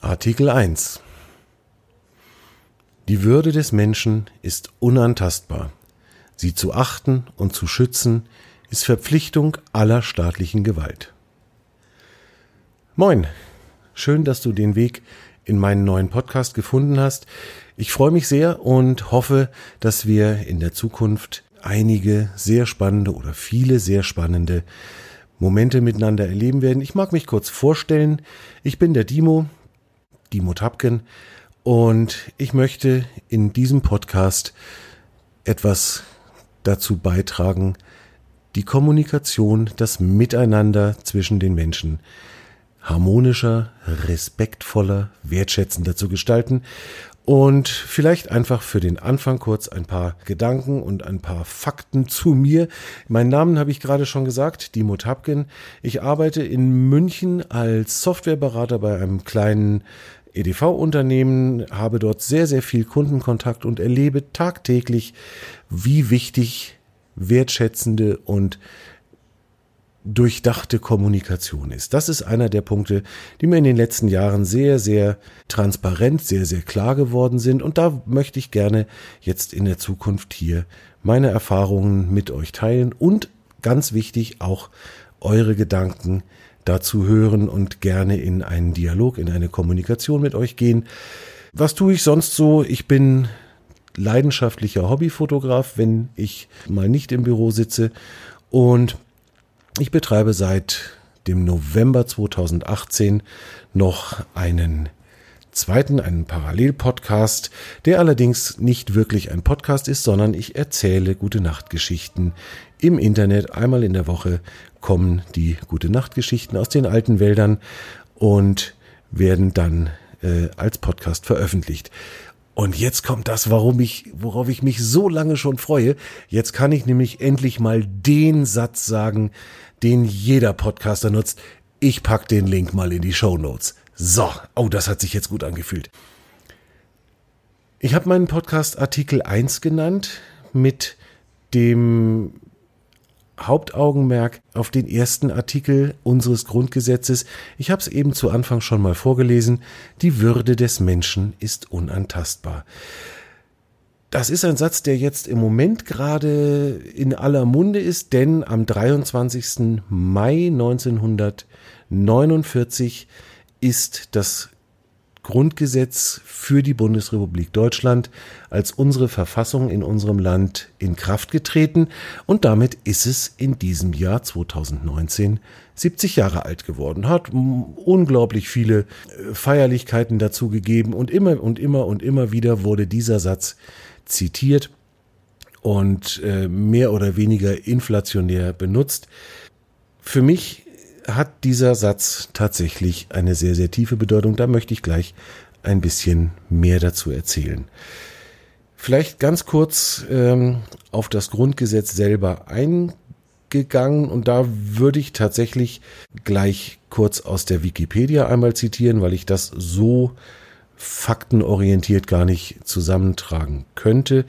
Artikel 1 Die Würde des Menschen ist unantastbar. Sie zu achten und zu schützen ist Verpflichtung aller staatlichen Gewalt. Moin, schön, dass du den Weg in meinen neuen Podcast gefunden hast. Ich freue mich sehr und hoffe, dass wir in der Zukunft einige sehr spannende oder viele sehr spannende Momente miteinander erleben werden. Ich mag mich kurz vorstellen. Ich bin der Dimo, Dimo Tapken, und ich möchte in diesem Podcast etwas dazu beitragen, die Kommunikation, das Miteinander zwischen den Menschen harmonischer, respektvoller, wertschätzender zu gestalten und vielleicht einfach für den Anfang kurz ein paar Gedanken und ein paar Fakten zu mir. Meinen Namen habe ich gerade schon gesagt, Dimo Tapken. Ich arbeite in München als Softwareberater bei einem kleinen EDV-Unternehmen, habe dort sehr, sehr viel Kundenkontakt und erlebe tagtäglich, wie wichtig wertschätzende und durchdachte Kommunikation ist. Das ist einer der Punkte, die mir in den letzten Jahren sehr, sehr transparent, sehr, sehr klar geworden sind. Und da möchte ich gerne jetzt in der Zukunft hier meine Erfahrungen mit euch teilen und ganz wichtig auch eure Gedanken dazu hören und gerne in einen Dialog, in eine Kommunikation mit euch gehen. Was tue ich sonst so? Ich bin leidenschaftlicher Hobbyfotograf, wenn ich mal nicht im Büro sitze und ich betreibe seit dem November 2018 noch einen zweiten, einen Parallelpodcast, der allerdings nicht wirklich ein Podcast ist, sondern ich erzähle gute Nachtgeschichten im Internet. Einmal in der Woche kommen die gute Nachtgeschichten aus den alten Wäldern und werden dann äh, als Podcast veröffentlicht. Und jetzt kommt das, warum ich, worauf ich mich so lange schon freue. Jetzt kann ich nämlich endlich mal den Satz sagen, den jeder Podcaster nutzt. Ich pack den Link mal in die Show Notes. So, oh, das hat sich jetzt gut angefühlt. Ich habe meinen Podcast Artikel 1 genannt mit dem Hauptaugenmerk auf den ersten Artikel unseres Grundgesetzes. Ich habe es eben zu Anfang schon mal vorgelesen. Die Würde des Menschen ist unantastbar. Das ist ein Satz, der jetzt im Moment gerade in aller Munde ist, denn am 23. Mai 1949 ist das Grundgesetz für die Bundesrepublik Deutschland als unsere Verfassung in unserem Land in Kraft getreten und damit ist es in diesem Jahr 2019 70 Jahre alt geworden, hat unglaublich viele äh, Feierlichkeiten dazu gegeben und immer und immer und immer wieder wurde dieser Satz zitiert und äh, mehr oder weniger inflationär benutzt. Für mich hat dieser Satz tatsächlich eine sehr, sehr tiefe Bedeutung. Da möchte ich gleich ein bisschen mehr dazu erzählen. Vielleicht ganz kurz ähm, auf das Grundgesetz selber eingegangen und da würde ich tatsächlich gleich kurz aus der Wikipedia einmal zitieren, weil ich das so faktenorientiert gar nicht zusammentragen könnte.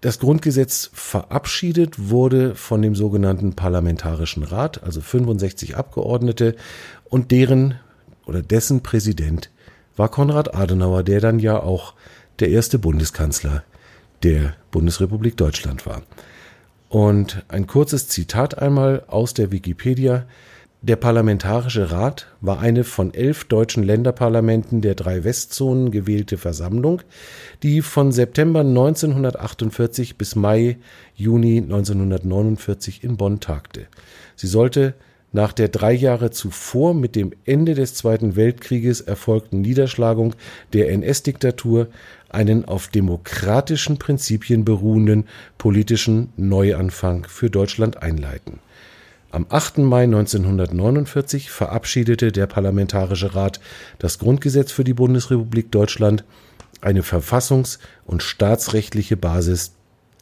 Das Grundgesetz verabschiedet wurde von dem sogenannten Parlamentarischen Rat, also 65 Abgeordnete, und deren oder dessen Präsident war Konrad Adenauer, der dann ja auch der erste Bundeskanzler der Bundesrepublik Deutschland war. Und ein kurzes Zitat einmal aus der Wikipedia. Der Parlamentarische Rat war eine von elf deutschen Länderparlamenten der drei Westzonen gewählte Versammlung, die von September 1948 bis Mai, Juni 1949 in Bonn tagte. Sie sollte nach der drei Jahre zuvor mit dem Ende des Zweiten Weltkrieges erfolgten Niederschlagung der NS-Diktatur einen auf demokratischen Prinzipien beruhenden politischen Neuanfang für Deutschland einleiten am 8. Mai 1949 verabschiedete der Parlamentarische Rat das Grundgesetz für die Bundesrepublik Deutschland, eine verfassungs- und staatsrechtliche Basis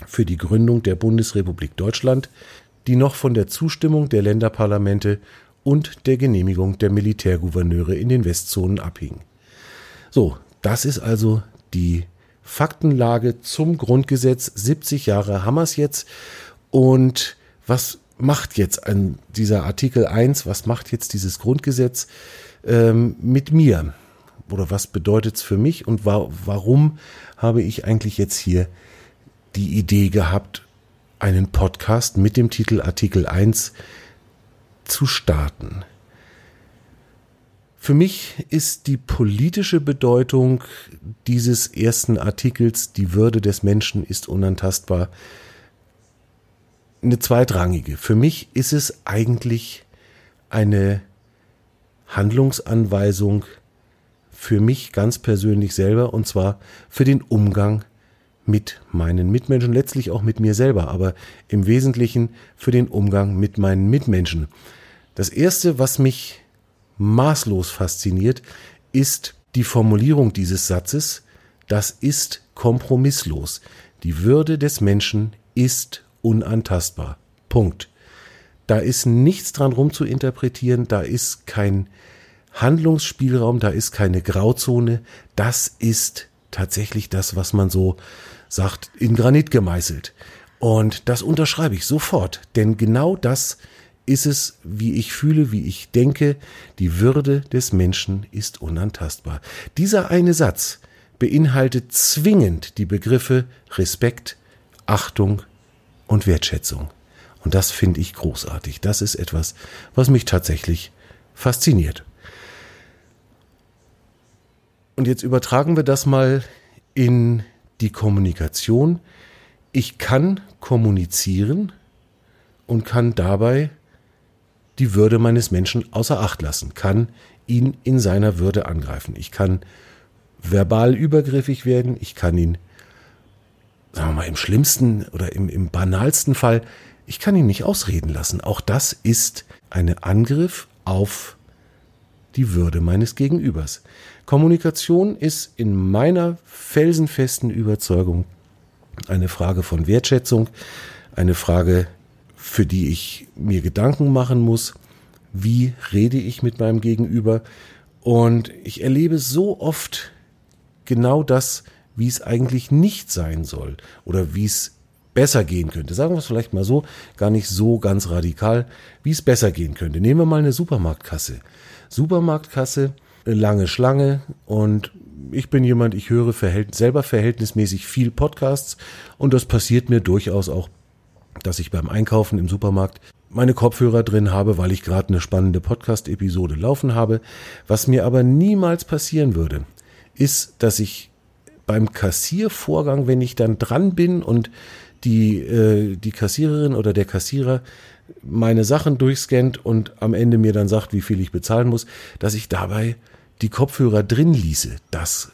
für die Gründung der Bundesrepublik Deutschland, die noch von der Zustimmung der Länderparlamente und der Genehmigung der Militärgouverneure in den Westzonen abhing. So, das ist also die Faktenlage zum Grundgesetz. 70 Jahre haben wir es jetzt. Und was macht jetzt an dieser Artikel 1, was macht jetzt dieses Grundgesetz ähm, mit mir? Oder was bedeutet es für mich und wa warum habe ich eigentlich jetzt hier die Idee gehabt, einen Podcast mit dem Titel Artikel 1 zu starten? Für mich ist die politische Bedeutung dieses ersten Artikels, die Würde des Menschen ist unantastbar, eine zweitrangige. Für mich ist es eigentlich eine Handlungsanweisung für mich ganz persönlich selber und zwar für den Umgang mit meinen Mitmenschen, letztlich auch mit mir selber, aber im Wesentlichen für den Umgang mit meinen Mitmenschen. Das Erste, was mich maßlos fasziniert, ist die Formulierung dieses Satzes, das ist kompromisslos. Die Würde des Menschen ist unantastbar. Punkt. Da ist nichts dran rumzuinterpretieren, da ist kein Handlungsspielraum, da ist keine Grauzone. Das ist tatsächlich das, was man so sagt, in Granit gemeißelt. Und das unterschreibe ich sofort, denn genau das ist es, wie ich fühle, wie ich denke, die Würde des Menschen ist unantastbar. Dieser eine Satz beinhaltet zwingend die Begriffe Respekt, Achtung, und Wertschätzung. Und das finde ich großartig. Das ist etwas, was mich tatsächlich fasziniert. Und jetzt übertragen wir das mal in die Kommunikation. Ich kann kommunizieren und kann dabei die Würde meines Menschen außer Acht lassen, kann ihn in seiner Würde angreifen. Ich kann verbal übergriffig werden, ich kann ihn sagen wir mal, im schlimmsten oder im, im banalsten Fall, ich kann ihn nicht ausreden lassen. Auch das ist ein Angriff auf die Würde meines Gegenübers. Kommunikation ist in meiner felsenfesten Überzeugung eine Frage von Wertschätzung, eine Frage, für die ich mir Gedanken machen muss, wie rede ich mit meinem Gegenüber. Und ich erlebe so oft genau das, wie es eigentlich nicht sein soll oder wie es besser gehen könnte. Sagen wir es vielleicht mal so, gar nicht so ganz radikal, wie es besser gehen könnte. Nehmen wir mal eine Supermarktkasse. Supermarktkasse, lange Schlange und ich bin jemand, ich höre verhält, selber verhältnismäßig viel Podcasts und das passiert mir durchaus auch, dass ich beim Einkaufen im Supermarkt meine Kopfhörer drin habe, weil ich gerade eine spannende Podcast-Episode laufen habe. Was mir aber niemals passieren würde, ist, dass ich beim Kassiervorgang, wenn ich dann dran bin und die, äh, die Kassiererin oder der Kassierer meine Sachen durchscannt und am Ende mir dann sagt, wie viel ich bezahlen muss, dass ich dabei die Kopfhörer drin ließe. Das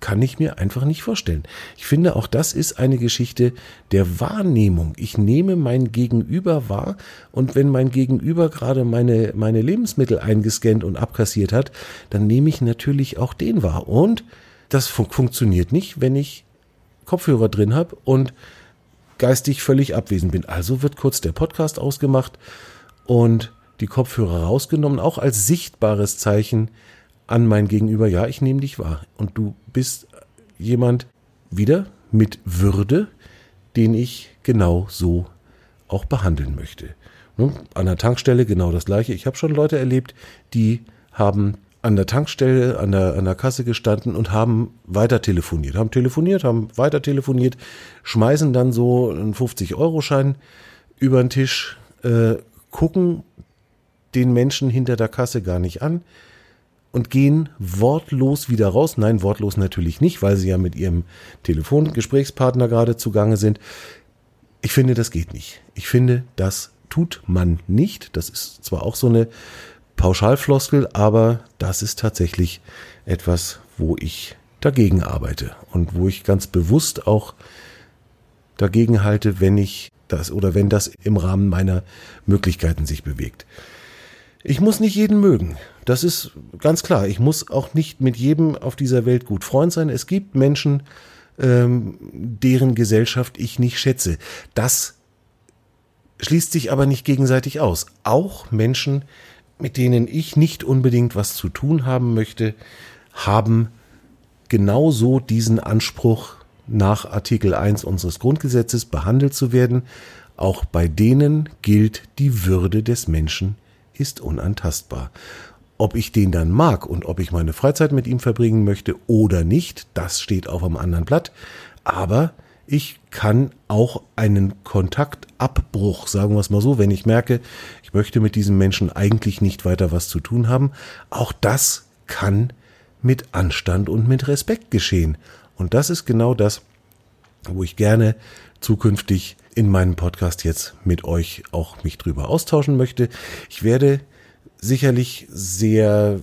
kann ich mir einfach nicht vorstellen. Ich finde, auch das ist eine Geschichte der Wahrnehmung. Ich nehme mein Gegenüber wahr und wenn mein Gegenüber gerade meine, meine Lebensmittel eingescannt und abkassiert hat, dann nehme ich natürlich auch den wahr. Und das fun funktioniert nicht, wenn ich Kopfhörer drin habe und geistig völlig abwesend bin. Also wird kurz der Podcast ausgemacht und die Kopfhörer rausgenommen, auch als sichtbares Zeichen an mein Gegenüber, ja, ich nehme dich wahr. Und du bist jemand wieder mit Würde, den ich genau so auch behandeln möchte. An der Tankstelle genau das gleiche. Ich habe schon Leute erlebt, die haben an der Tankstelle, an der, an der Kasse gestanden und haben weiter telefoniert, haben telefoniert, haben weiter telefoniert, schmeißen dann so einen 50-Euro-Schein über den Tisch, äh, gucken den Menschen hinter der Kasse gar nicht an und gehen wortlos wieder raus. Nein, wortlos natürlich nicht, weil sie ja mit ihrem Telefongesprächspartner gerade zugange sind. Ich finde, das geht nicht. Ich finde, das tut man nicht. Das ist zwar auch so eine Pauschalfloskel, aber das ist tatsächlich etwas, wo ich dagegen arbeite und wo ich ganz bewusst auch dagegen halte, wenn ich das oder wenn das im Rahmen meiner Möglichkeiten sich bewegt. Ich muss nicht jeden mögen. Das ist ganz klar. Ich muss auch nicht mit jedem auf dieser Welt gut Freund sein. Es gibt Menschen, ähm, deren Gesellschaft ich nicht schätze. Das schließt sich aber nicht gegenseitig aus. Auch Menschen, mit denen ich nicht unbedingt was zu tun haben möchte, haben genauso diesen Anspruch nach Artikel 1 unseres Grundgesetzes behandelt zu werden, auch bei denen gilt, die Würde des Menschen ist unantastbar. Ob ich den dann mag und ob ich meine Freizeit mit ihm verbringen möchte oder nicht, das steht auf einem anderen Blatt. Aber ich kann auch einen Kontaktabbruch, sagen wir es mal so, wenn ich merke, ich möchte mit diesem Menschen eigentlich nicht weiter was zu tun haben, auch das kann mit Anstand und mit Respekt geschehen. Und das ist genau das, wo ich gerne zukünftig in meinem Podcast jetzt mit euch auch mich drüber austauschen möchte. Ich werde sicherlich sehr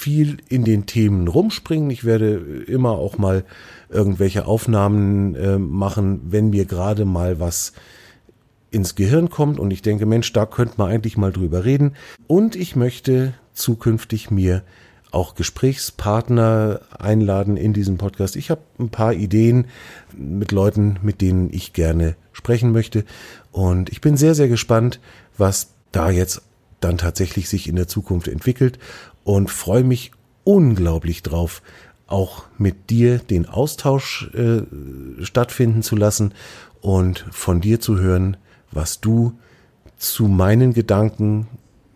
viel in den Themen rumspringen. Ich werde immer auch mal irgendwelche Aufnahmen äh, machen, wenn mir gerade mal was ins Gehirn kommt und ich denke, Mensch, da könnte man eigentlich mal drüber reden. Und ich möchte zukünftig mir auch Gesprächspartner einladen in diesem Podcast. Ich habe ein paar Ideen mit Leuten, mit denen ich gerne sprechen möchte. Und ich bin sehr, sehr gespannt, was da jetzt dann tatsächlich sich in der Zukunft entwickelt und freue mich unglaublich drauf, auch mit dir den Austausch äh, stattfinden zu lassen und von dir zu hören, was du zu meinen Gedanken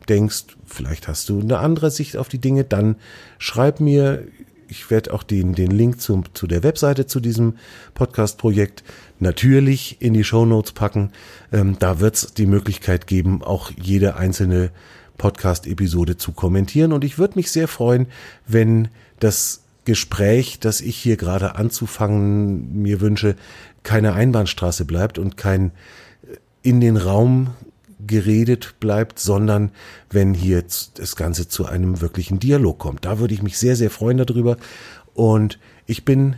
denkst, vielleicht hast du eine andere Sicht auf die Dinge, dann schreib mir. Ich werde auch den, den Link zum, zu der Webseite zu diesem Podcast-Projekt natürlich in die Show Notes packen. Ähm, da wird es die Möglichkeit geben, auch jede einzelne Podcast-Episode zu kommentieren. Und ich würde mich sehr freuen, wenn das Gespräch, das ich hier gerade anzufangen mir wünsche, keine Einbahnstraße bleibt und kein äh, in den Raum geredet bleibt, sondern wenn hier das Ganze zu einem wirklichen Dialog kommt. Da würde ich mich sehr, sehr freuen darüber. Und ich bin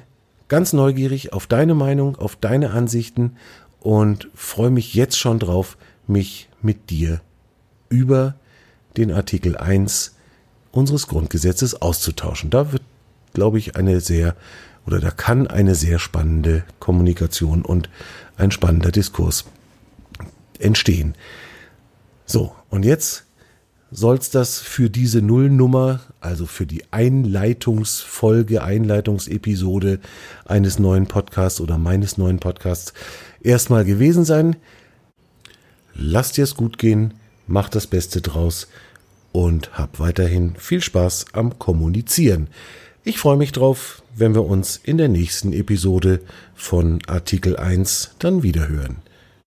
ganz neugierig auf deine Meinung, auf deine Ansichten und freue mich jetzt schon drauf, mich mit dir über den Artikel 1 unseres Grundgesetzes auszutauschen. Da wird, glaube ich, eine sehr oder da kann eine sehr spannende Kommunikation und ein spannender Diskurs entstehen. So, und jetzt soll's das für diese Nullnummer, also für die Einleitungsfolge, Einleitungsepisode eines neuen Podcasts oder meines neuen Podcasts erstmal gewesen sein. Lass dir es gut gehen, mach das Beste draus und hab weiterhin viel Spaß am Kommunizieren. Ich freue mich drauf, wenn wir uns in der nächsten Episode von Artikel 1 dann wiederhören.